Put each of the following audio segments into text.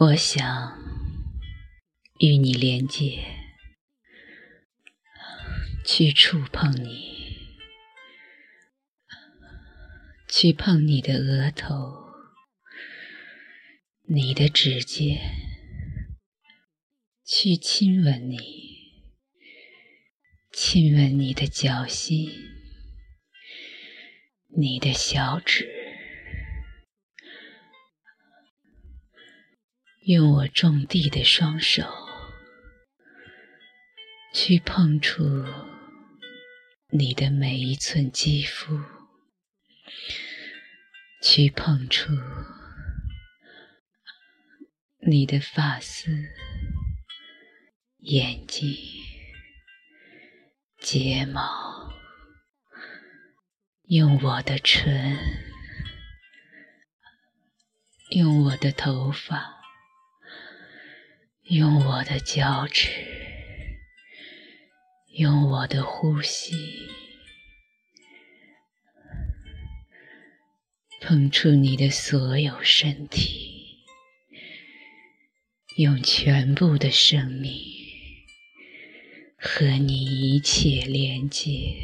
我想与你连接，去触碰你，去碰你的额头，你的指尖，去亲吻你，亲吻你的脚心，你的小指。用我种地的双手，去碰触你的每一寸肌肤，去碰触你的发丝、眼睛、睫毛，用我的唇，用我的头发。用我的脚趾，用我的呼吸，碰触你的所有身体，用全部的生命和你一切连接。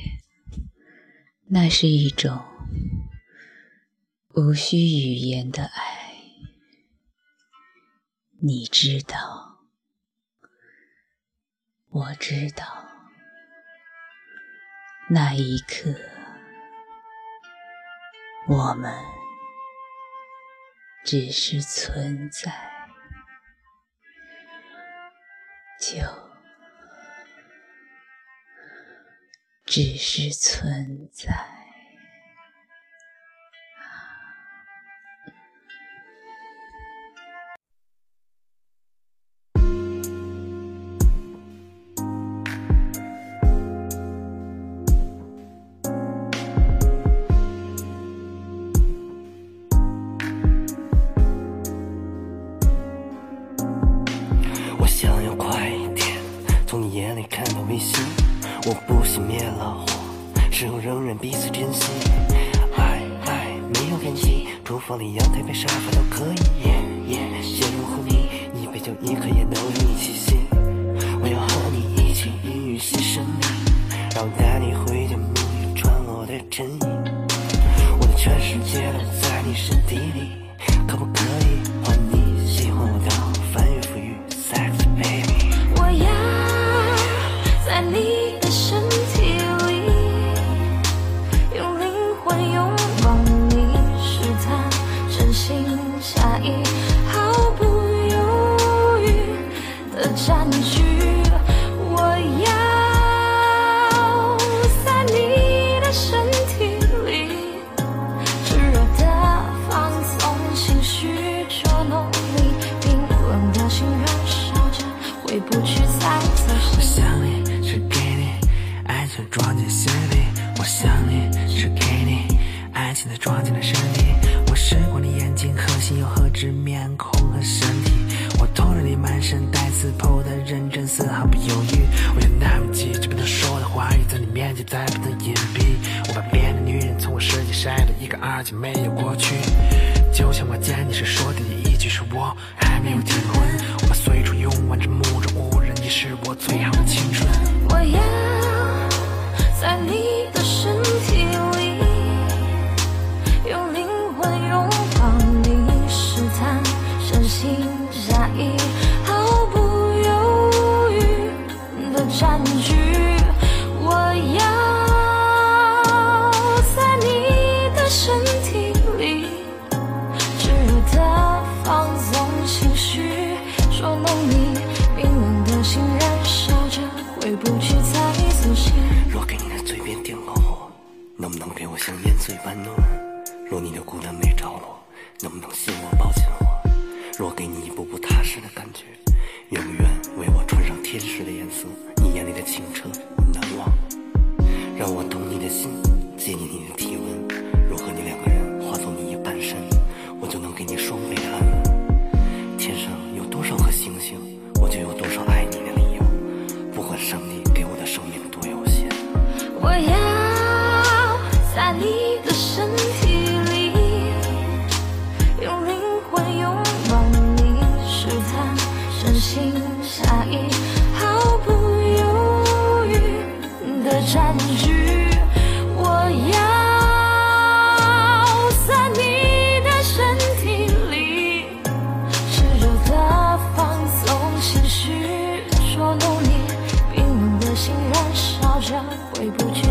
那是一种无需语言的爱，你知道。我知道，那一刻，我们只是存在，就只是存在。我不熄灭了火，事后仍然彼此珍惜。爱爱没有边际，厨房里阳台边沙发都可以。先入后迷，一杯酒一颗烟都与你栖息。我要和你一起孕育新生命，让我偷了你满身带刺破的认真，丝毫不犹豫。我想来不及，只不能说的话语，在你面前再不能隐蔽。我把别的女人从我世界筛了一个二净，没有过去。就像我见你时说的第一句，是我还没有结婚。我把随处用完这目中无人，你是我最好的青春。我要像烟嘴般若你的孤单没着落，能不能信我抱紧我？若给你一步步踏实的感觉，愿不愿为我穿上天使的颜色？你眼里的清澈我难忘。让我懂你的心，借你你的体温。若和你两个人化作你一半身，我就能给你双倍的安稳。天上有多少颗星星，我就有多少爱你的理由。不管上帝给我的生命多有限，我也在你的身体里，用灵魂拥抱你，试探，真心假意，毫不犹豫的占据。我要在你的身体里，炽热的放松，情绪捉弄你，冰冷的心燃烧着，回不去。